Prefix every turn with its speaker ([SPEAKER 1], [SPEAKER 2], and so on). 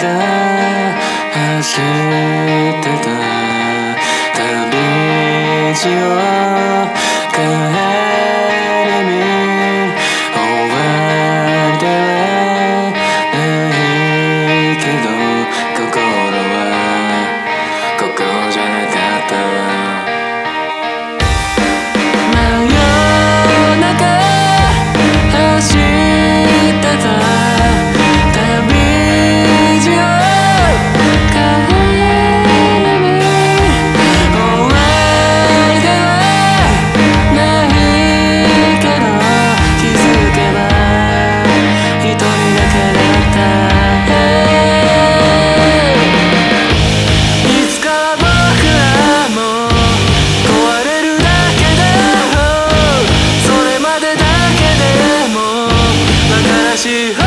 [SPEAKER 1] 走ってた。旅路を to